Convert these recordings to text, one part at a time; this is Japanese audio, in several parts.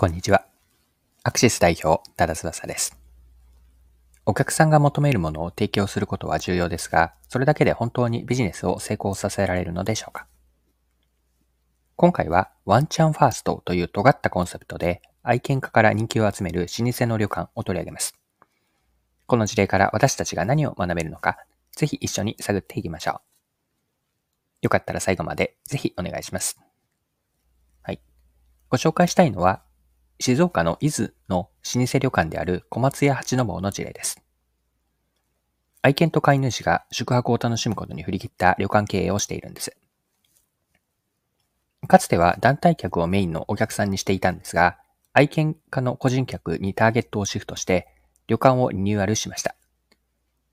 こんにちは。アクシス代表、多田翼です。お客さんが求めるものを提供することは重要ですが、それだけで本当にビジネスを成功させられるのでしょうか？今回はワンチャンファーストという尖ったコンセプトで愛犬家から人気を集める老舗の旅館を取り上げます。この事例から私たちが何を学べるのか、ぜひ一緒に探っていきましょう。よかったら最後までぜひお願いします。はい。ご紹介したいのは静岡の伊豆の老舗旅館である小松屋八の坊の事例です。愛犬と飼い主が宿泊を楽しむことに振り切った旅館経営をしているんです。かつては団体客をメインのお客さんにしていたんですが、愛犬家の個人客にターゲットをシフトして旅館をリニューアルしました。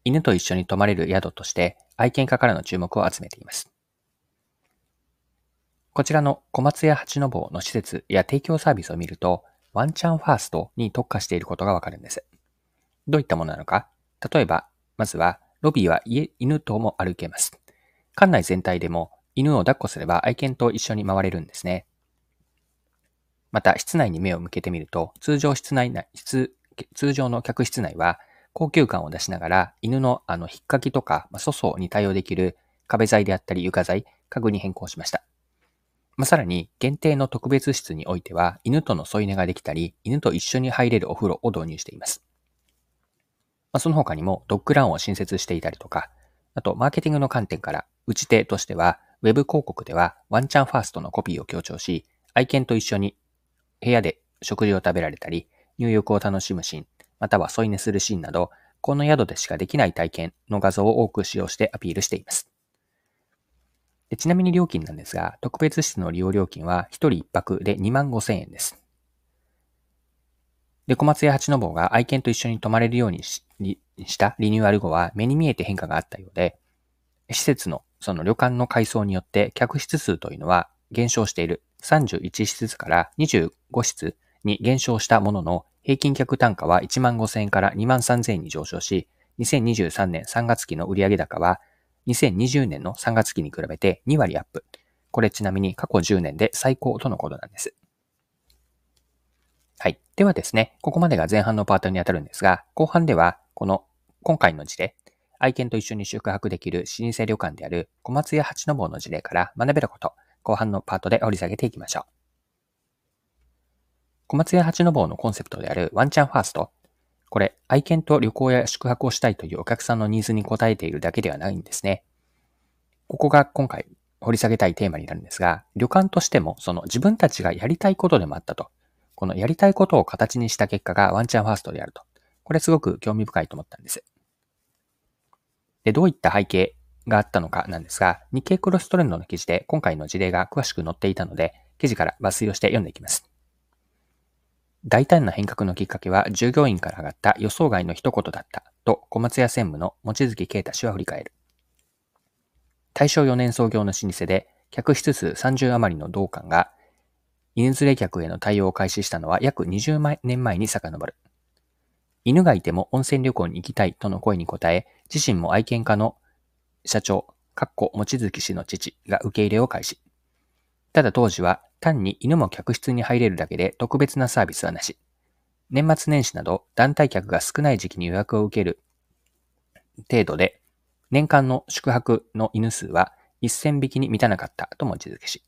犬と一緒に泊まれる宿として愛犬家からの注目を集めています。こちらの小松屋八の坊の施設や提供サービスを見ると、ワンチャンファーストに特化していることがわかるんです。どういったものなのか？例えば、まずは、ロビーは家、犬とも歩けます。館内全体でも犬を抱っこすれば愛犬と一緒に回れるんですね。また、室内に目を向けてみると、通常室内内、通常の客室内は、高級感を出しながら、犬のあの、引っかきとか、まあ、粗相に対応できる壁材であったり床材、家具に変更しました。まあ、さらに、限定の特別室においては、犬との添い寝ができたり、犬と一緒に入れるお風呂を導入しています。まあ、その他にも、ドッグランを新設していたりとか、あと、マーケティングの観点から、打ち手としては、ウェブ広告では、ワンチャンファーストのコピーを強調し、愛犬と一緒に部屋で食事を食べられたり、入浴を楽しむシーン、または添い寝するシーンなど、この宿でしかできない体験の画像を多く使用してアピールしています。ちなみに料金なんですが、特別室の利用料金は1人1泊で2万5千円です。で、小松屋八の坊が愛犬と一緒に泊まれるようにしたリニューアル後は目に見えて変化があったようで、施設のその旅館の改装によって客室数というのは減少している31室から25室に減少したものの、平均客単価は1万5千円から2万3千円に上昇し、2023年3月期の売上高は2020年の3月期に比べて2割アップ。これちなみに過去10年で最高とのことなんです。はい。ではですね、ここまでが前半のパートに当たるんですが、後半では、この今回の事例、愛犬と一緒に宿泊できる老舗旅館である小松屋八の坊の事例から学べること、後半のパートで掘り下げていきましょう。小松屋八の坊のコンセプトであるワンチャンファーストこれ、愛犬と旅行や宿泊をしたいというお客さんのニーズに応えているだけではないんですね。ここが今回掘り下げたいテーマになるんですが、旅館としてもその自分たちがやりたいことでもあったと。このやりたいことを形にした結果がワンチャンファーストであると。これすごく興味深いと思ったんです。で、どういった背景があったのかなんですが、日経クロストレンドの記事で今回の事例が詳しく載っていたので、記事から抜粋をして読んでいきます。大胆な変革のきっかけは従業員から上がった予想外の一言だったと小松屋専務の望月啓太氏は振り返る。大正4年創業の老舗で客室数30余りの同館が犬連れ客への対応を開始したのは約20年前に遡る。犬がいても温泉旅行に行きたいとの声に応え、自身も愛犬家の社長、かっこ望月氏の父が受け入れを開始。ただ当時は単に犬も客室に入れるだけで特別なサービスはなし。年末年始など団体客が少ない時期に予約を受ける程度で、年間の宿泊の犬数は1000匹に満たなかったと望月氏。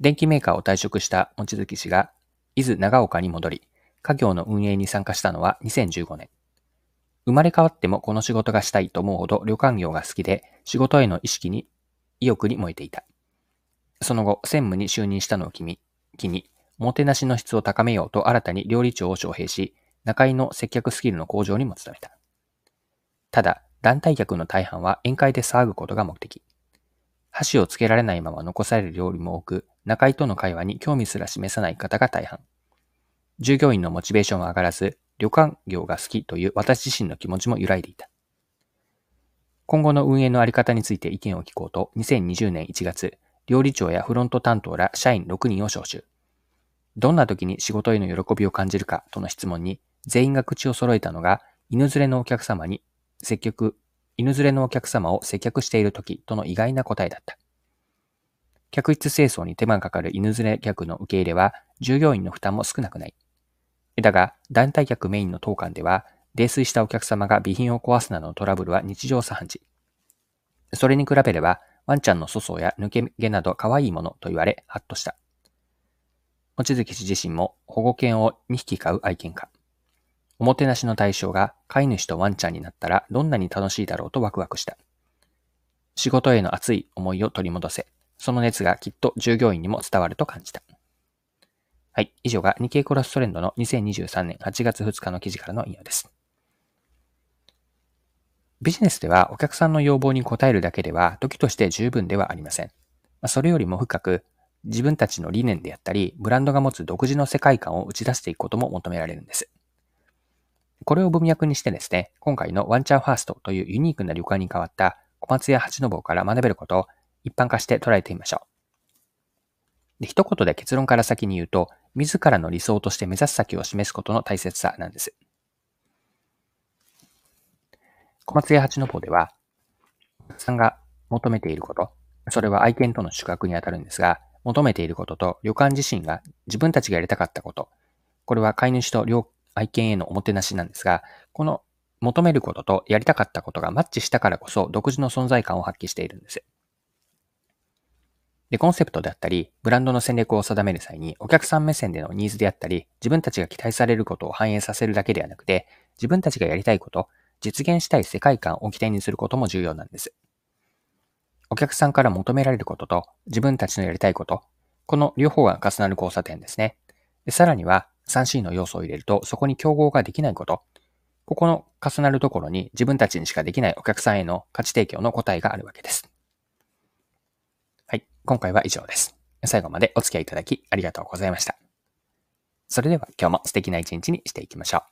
電機メーカーを退職した望月氏が伊豆長岡に戻り、家業の運営に参加したのは2015年。生まれ変わってもこの仕事がしたいと思うほど旅館業が好きで、仕事への意識に、意欲に燃えていた。その後、専務に就任したのを機に、おもてなしの質を高めようと新たに料理長を招聘し、中井の接客スキルの向上にも努めた。ただ、団体客の大半は宴会で騒ぐことが目的。箸をつけられないまま残される料理も多く、中井との会話に興味すら示さない方が大半。従業員のモチベーションは上がらず、旅館業が好きという私自身の気持ちも揺らいでいた。今後の運営のあり方について意見を聞こうと、2020年1月、料理長やフロント担当ら社員6人を招集。どんな時に仕事への喜びを感じるかとの質問に、全員が口を揃えたのが、犬連れのお客様に接客、犬連れのお客様を接客している時との意外な答えだった。客室清掃に手間がかかる犬連れ客の受け入れは、従業員の負担も少なくない。だが、団体客メインの当館では、泥酔したお客様が備品を壊すなどのトラブルは日常茶飯事。それに比べれば、ワンちゃんの粗相や抜け毛など可愛いものと言われ、ハッとした。望月氏自身も保護犬を2匹飼う愛犬家。おもてなしの対象が飼い主とワンちゃんになったらどんなに楽しいだろうとワクワクした。仕事への熱い思いを取り戻せ、その熱がきっと従業員にも伝わると感じた。はい。以上が日経クロストレンドの2023年8月2日の記事からの引用です。ビジネスではお客さんの要望に応えるだけでは時として十分ではありません。それよりも深く自分たちの理念であったり、ブランドが持つ独自の世界観を打ち出していくことも求められるんです。これを文脈にしてですね、今回のワンチャンファーストというユニークな旅館に変わった小松屋八の坊から学べることを一般化して捉えてみましょう。で一言で結論から先に言うと、自らの理想として目指す先を示すことの大切さなんです。小松屋八の坊では、お客さんが求めていること、それは愛犬との宿泊にあたるんですが、求めていることと旅館自身が自分たちがやりたかったこと、これは飼い主と両愛犬へのおもてなしなんですが、この求めることとやりたかったことがマッチしたからこそ独自の存在感を発揮しているんです。で、コンセプトであったり、ブランドの戦略を定める際に、お客さん目線でのニーズであったり、自分たちが期待されることを反映させるだけではなくて、自分たちがやりたいこと、実現したい世界観を起点にすることも重要なんです。お客さんから求められることと、自分たちのやりたいこと、この両方が重なる交差点ですね。でさらには、3C の要素を入れると、そこに競合ができないこと、ここの重なるところに自分たちにしかできないお客さんへの価値提供の答えがあるわけです。はい今回は以上です。最後までお付き合いいただきありがとうございました。それでは今日も素敵な一日にしていきましょう。